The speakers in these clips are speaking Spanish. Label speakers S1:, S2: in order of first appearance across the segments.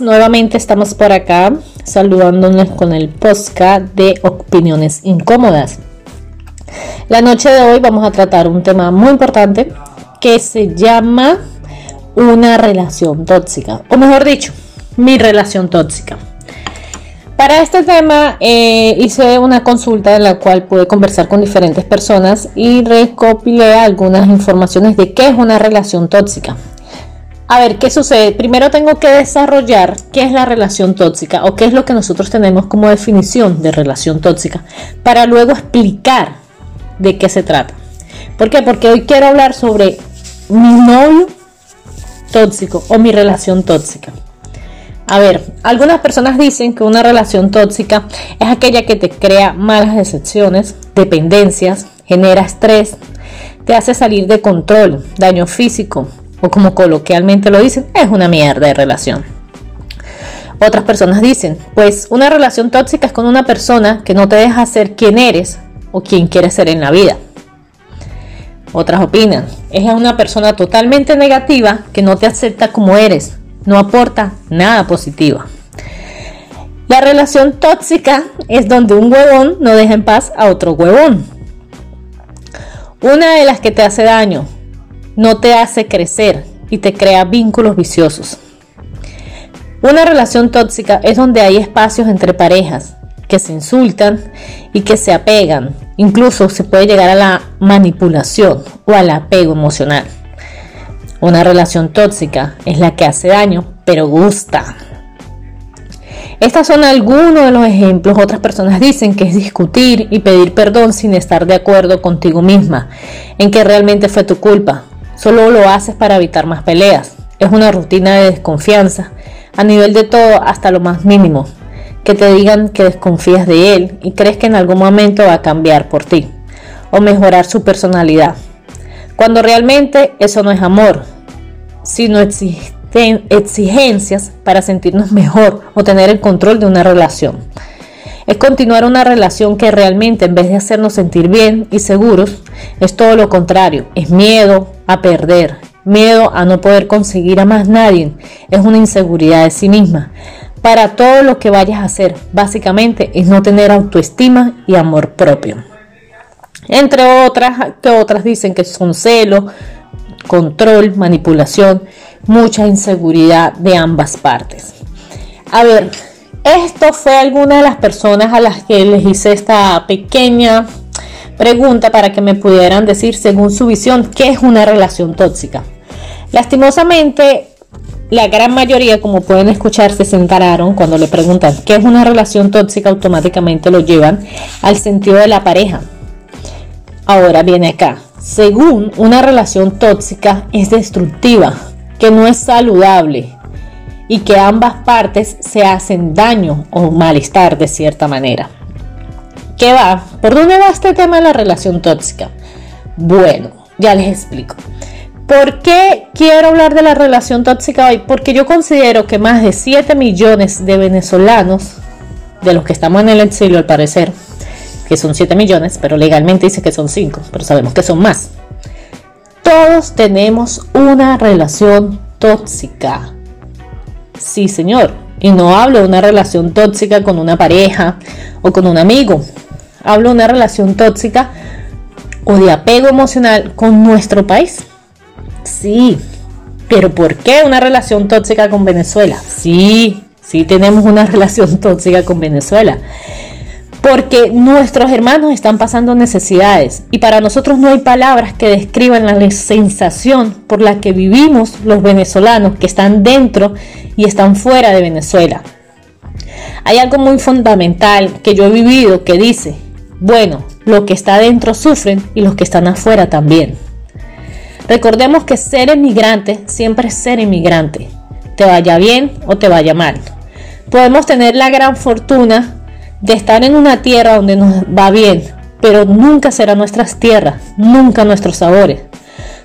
S1: nuevamente estamos por acá saludándonos con el podcast de opiniones incómodas. La noche de hoy vamos a tratar un tema muy importante que se llama una relación tóxica, o mejor dicho, mi relación tóxica. Para este tema eh, hice una consulta en la cual pude conversar con diferentes personas y recopilé algunas informaciones de qué es una relación tóxica. A ver, ¿qué sucede? Primero tengo que desarrollar qué es la relación tóxica o qué es lo que nosotros tenemos como definición de relación tóxica para luego explicar de qué se trata. ¿Por qué? Porque hoy quiero hablar sobre mi novio tóxico o mi relación tóxica. A ver, algunas personas dicen que una relación tóxica es aquella que te crea malas decepciones, dependencias, genera estrés, te hace salir de control, daño físico o como coloquialmente lo dicen, es una mierda de relación. Otras personas dicen, pues una relación tóxica es con una persona que no te deja ser quien eres o quien quieres ser en la vida. Otras opinan, es una persona totalmente negativa que no te acepta como eres, no aporta nada positivo. La relación tóxica es donde un huevón no deja en paz a otro huevón. Una de las que te hace daño, no te hace crecer y te crea vínculos viciosos. Una relación tóxica es donde hay espacios entre parejas que se insultan y que se apegan. Incluso se puede llegar a la manipulación o al apego emocional. Una relación tóxica es la que hace daño, pero gusta. Estos son algunos de los ejemplos. Otras personas dicen que es discutir y pedir perdón sin estar de acuerdo contigo misma, en que realmente fue tu culpa. Solo lo haces para evitar más peleas. Es una rutina de desconfianza, a nivel de todo hasta lo más mínimo. Que te digan que desconfías de él y crees que en algún momento va a cambiar por ti o mejorar su personalidad. Cuando realmente eso no es amor, sino existen exigencias para sentirnos mejor o tener el control de una relación. Es continuar una relación que realmente en vez de hacernos sentir bien y seguros, es todo lo contrario, es miedo a perder, miedo a no poder conseguir a más nadie, es una inseguridad de sí misma. Para todo lo que vayas a hacer, básicamente es no tener autoestima y amor propio. Entre otras, que otras dicen que son celo, control, manipulación, mucha inseguridad de ambas partes. A ver, esto fue alguna de las personas a las que les hice esta pequeña pregunta para que me pudieran decir según su visión qué es una relación tóxica. Lastimosamente, la gran mayoría, como pueden escuchar, se sentaron cuando le preguntan qué es una relación tóxica, automáticamente lo llevan al sentido de la pareja, Ahora viene acá. Según una relación tóxica es destructiva, que no es saludable y que ambas partes se hacen daño o malestar de cierta manera. ¿Qué va? ¿Por dónde va este tema de la relación tóxica? Bueno, ya les explico. ¿Por qué quiero hablar de la relación tóxica hoy? Porque yo considero que más de 7 millones de venezolanos, de los que estamos en el exilio al parecer, que son 7 millones, pero legalmente dice que son 5, pero sabemos que son más. Todos tenemos una relación tóxica. Sí, señor. Y no hablo de una relación tóxica con una pareja o con un amigo. Hablo de una relación tóxica o de apego emocional con nuestro país. Sí. Pero ¿por qué una relación tóxica con Venezuela? Sí, sí tenemos una relación tóxica con Venezuela porque nuestros hermanos están pasando necesidades y para nosotros no hay palabras que describan la sensación por la que vivimos los venezolanos que están dentro y están fuera de Venezuela. Hay algo muy fundamental que yo he vivido que dice, bueno, los que está dentro sufren y los que están afuera también. Recordemos que ser emigrante siempre es ser emigrante, te vaya bien o te vaya mal. Podemos tener la gran fortuna de estar en una tierra donde nos va bien, pero nunca será nuestras tierras, nunca nuestros sabores.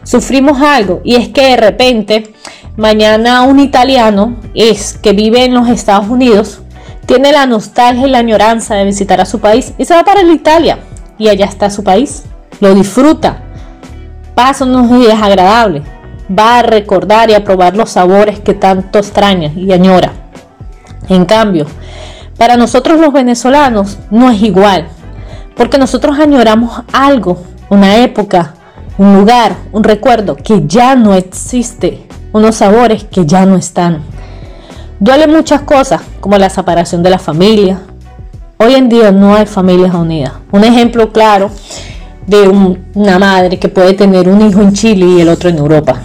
S1: Sufrimos algo y es que de repente mañana un italiano es que vive en los Estados Unidos tiene la nostalgia y la añoranza de visitar a su país y se va para Italia y allá está su país, lo disfruta, pasa unos días agradables, va a recordar y a probar los sabores que tanto extraña y añora. En cambio, para nosotros los venezolanos no es igual, porque nosotros añoramos algo, una época, un lugar, un recuerdo que ya no existe, unos sabores que ya no están. Duele muchas cosas, como la separación de la familia. Hoy en día no hay familias unidas. Un ejemplo claro de una madre que puede tener un hijo en Chile y el otro en Europa.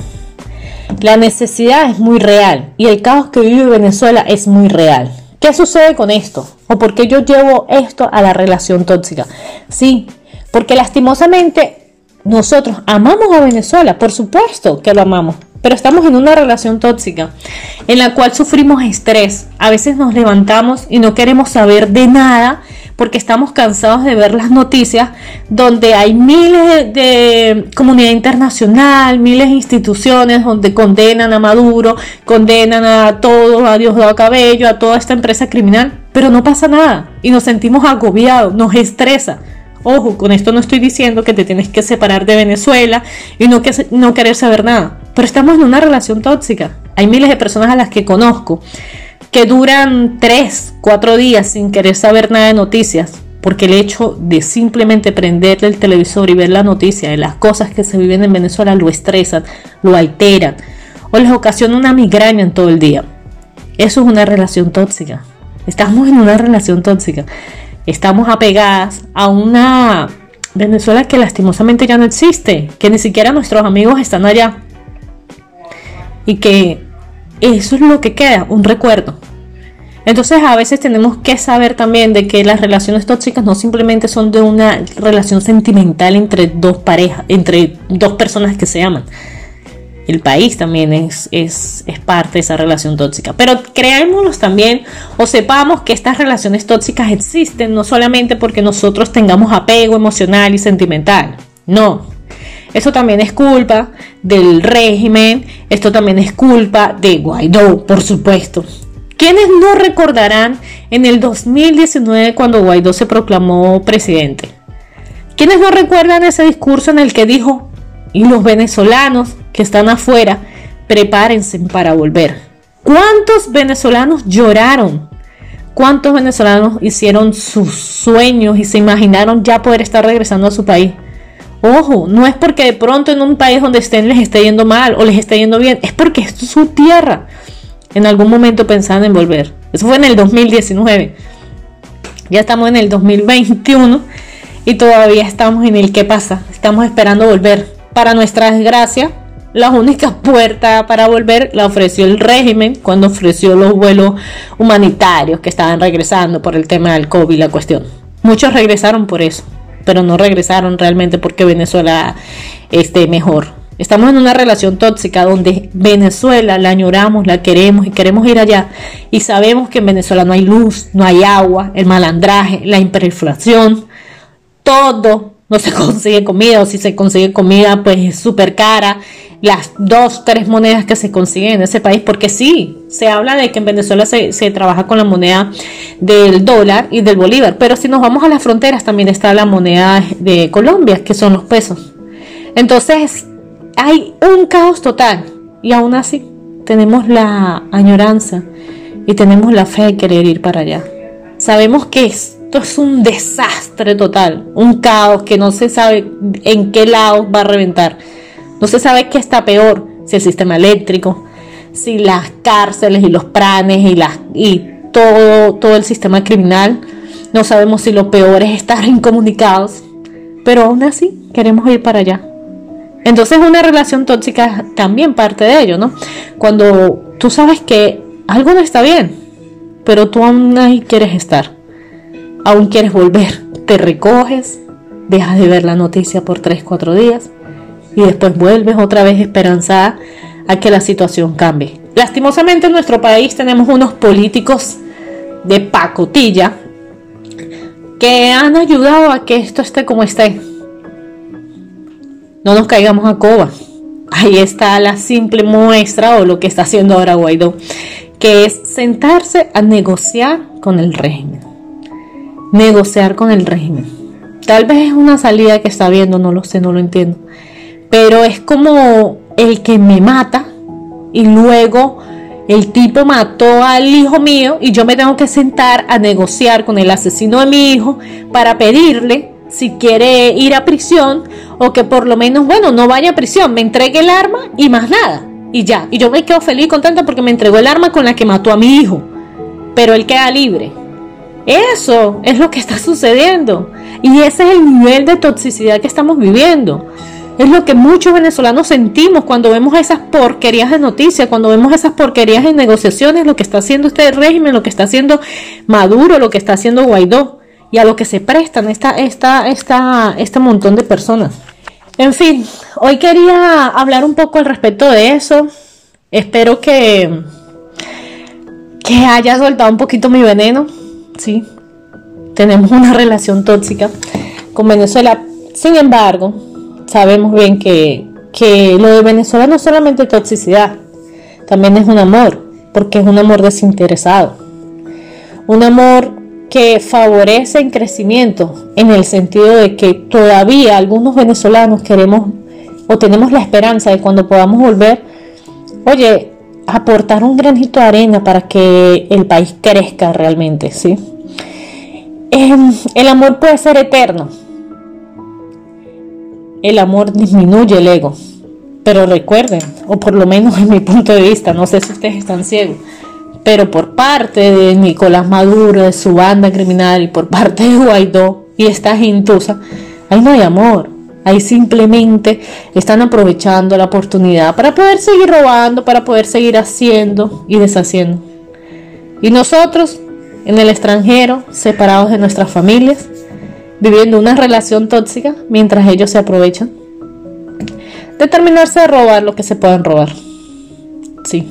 S1: La necesidad es muy real y el caos que vive Venezuela es muy real. ¿Qué sucede con esto? ¿O por qué yo llevo esto a la relación tóxica? Sí, porque lastimosamente nosotros amamos a Venezuela, por supuesto que lo amamos, pero estamos en una relación tóxica en la cual sufrimos estrés. A veces nos levantamos y no queremos saber de nada porque estamos cansados de ver las noticias donde hay miles de, comunidad internacional, miles de instituciones donde condenan a Maduro, condenan a todo, a Diosdado Cabello, a toda esta empresa criminal, pero no pasa nada y nos sentimos agobiados, nos estresa. Ojo, con esto no estoy diciendo que te tienes que separar de Venezuela y no, que, no querer saber nada, pero estamos en una relación tóxica. Hay miles de personas a las que conozco que duran tres, cuatro días sin querer saber nada de noticias, porque el hecho de simplemente prender el televisor y ver la noticia de las cosas que se viven en Venezuela lo estresan, lo alteran o les ocasiona una migraña en todo el día. Eso es una relación tóxica. Estamos en una relación tóxica. Estamos apegadas a una Venezuela que lastimosamente ya no existe, que ni siquiera nuestros amigos están allá. Y que eso es lo que queda, un recuerdo. Entonces a veces tenemos que saber también de que las relaciones tóxicas no simplemente son de una relación sentimental entre dos parejas, entre dos personas que se aman. El país también es, es, parte de esa relación tóxica. Pero creámoslos también o sepamos que estas relaciones tóxicas existen no solamente porque nosotros tengamos apego emocional y sentimental. No, eso también es culpa del régimen, esto también es culpa de Guaidó, por supuesto. ¿Quiénes no recordarán en el 2019 cuando Guaidó se proclamó presidente? ¿Quiénes no recuerdan ese discurso en el que dijo, y los venezolanos que están afuera, prepárense para volver? ¿Cuántos venezolanos lloraron? ¿Cuántos venezolanos hicieron sus sueños y se imaginaron ya poder estar regresando a su país? Ojo, no es porque de pronto en un país donde estén les esté yendo mal o les esté yendo bien, es porque es su tierra en algún momento pensando en volver. Eso fue en el 2019. Ya estamos en el 2021 y todavía estamos en el qué pasa. Estamos esperando volver. Para nuestra desgracia, la única puerta para volver la ofreció el régimen cuando ofreció los vuelos humanitarios que estaban regresando por el tema del COVID, la cuestión. Muchos regresaron por eso, pero no regresaron realmente porque Venezuela esté mejor. Estamos en una relación tóxica donde Venezuela la añoramos, la queremos y queremos ir allá. Y sabemos que en Venezuela no hay luz, no hay agua, el malandraje, la hiperinflación, todo. No se consigue comida o si se consigue comida pues es súper cara. Las dos, tres monedas que se consiguen en ese país, porque sí, se habla de que en Venezuela se, se trabaja con la moneda del dólar y del bolívar, pero si nos vamos a las fronteras también está la moneda de Colombia, que son los pesos. Entonces, hay un caos total y aún así tenemos la añoranza y tenemos la fe de querer ir para allá. Sabemos que es un desastre total, un caos que no se sabe en qué lado va a reventar. No se sabe qué está peor, si el sistema eléctrico, si las cárceles y los pranes y, las, y todo, todo el sistema criminal. No sabemos si lo peor es estar incomunicados, pero aún así queremos ir para allá. Entonces una relación tóxica también parte de ello, ¿no? Cuando tú sabes que algo no está bien, pero tú aún ahí quieres estar, aún quieres volver, te recoges, dejas de ver la noticia por 3, 4 días y después vuelves otra vez esperanzada a que la situación cambie. Lastimosamente en nuestro país tenemos unos políticos de pacotilla que han ayudado a que esto esté como esté no nos caigamos a coba. Ahí está la simple muestra o lo que está haciendo ahora Guaidó, que es sentarse a negociar con el régimen. Negociar con el régimen. Tal vez es una salida que está viendo, no lo sé, no lo entiendo. Pero es como el que me mata y luego el tipo mató al hijo mío y yo me tengo que sentar a negociar con el asesino de mi hijo para pedirle si quiere ir a prisión o que por lo menos, bueno, no vaya a prisión, me entregue el arma y más nada. Y ya, y yo me quedo feliz y contenta porque me entregó el arma con la que mató a mi hijo, pero él queda libre. Eso es lo que está sucediendo. Y ese es el nivel de toxicidad que estamos viviendo. Es lo que muchos venezolanos sentimos cuando vemos esas porquerías de noticias, cuando vemos esas porquerías de negociaciones, lo que está haciendo este régimen, lo que está haciendo Maduro, lo que está haciendo Guaidó y a lo que se prestan esta, esta, esta, este montón de personas. En fin, hoy quería hablar un poco al respecto de eso. Espero que, que haya soltado un poquito mi veneno. Sí, tenemos una relación tóxica con Venezuela. Sin embargo, sabemos bien que, lo de Venezuela no es solamente toxicidad, también es un amor, porque es un amor desinteresado. Un amor que favorece el crecimiento en el sentido de que todavía algunos venezolanos queremos o tenemos la esperanza de cuando podamos volver, oye, aportar un granito de arena para que el país crezca realmente, ¿sí? Em, el amor puede ser eterno, el amor disminuye el ego. Pero recuerden, o por lo menos en mi punto de vista, no sé si ustedes están ciegos, pero por parte de Nicolás Maduro, de su banda criminal y por parte de Guaidó y esta gentuza, ahí no hay amor. Ahí simplemente están aprovechando la oportunidad para poder seguir robando, para poder seguir haciendo y deshaciendo. Y nosotros, en el extranjero, separados de nuestras familias, viviendo una relación tóxica mientras ellos se aprovechan. Determinarse de robar lo que se pueden robar. Sí.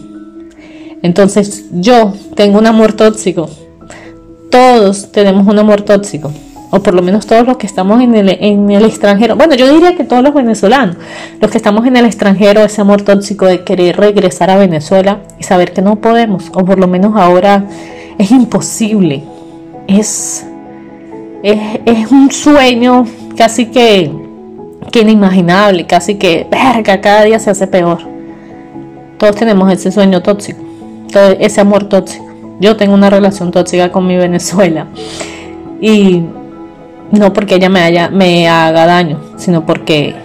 S1: Entonces yo tengo un amor tóxico. Todos tenemos un amor tóxico. O por lo menos todos los que estamos en el, en el extranjero. Bueno, yo diría que todos los venezolanos. Los que estamos en el extranjero, ese amor tóxico de querer regresar a Venezuela y saber que no podemos. O por lo menos ahora es imposible. Es es, un sueño casi que, que inimaginable, casi que, verga, cada día se hace peor. Todos tenemos ese sueño tóxico, ese amor tóxico. Yo tengo una relación tóxica con mi Venezuela. Y no porque ella me, haya, me haga daño, sino porque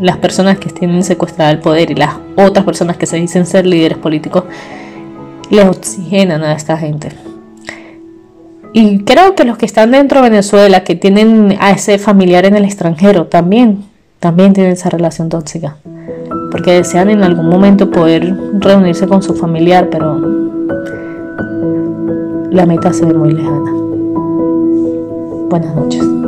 S1: las personas que tienen secuestrado el poder y las otras personas que se dicen ser líderes políticos les oxigenan a esta gente. Y creo que los que están dentro de Venezuela, que tienen a ese familiar en el extranjero, también, también tienen esa relación tóxica. Porque desean en algún momento poder reunirse con su familiar, pero la meta se ve muy lejana. Buenas noches.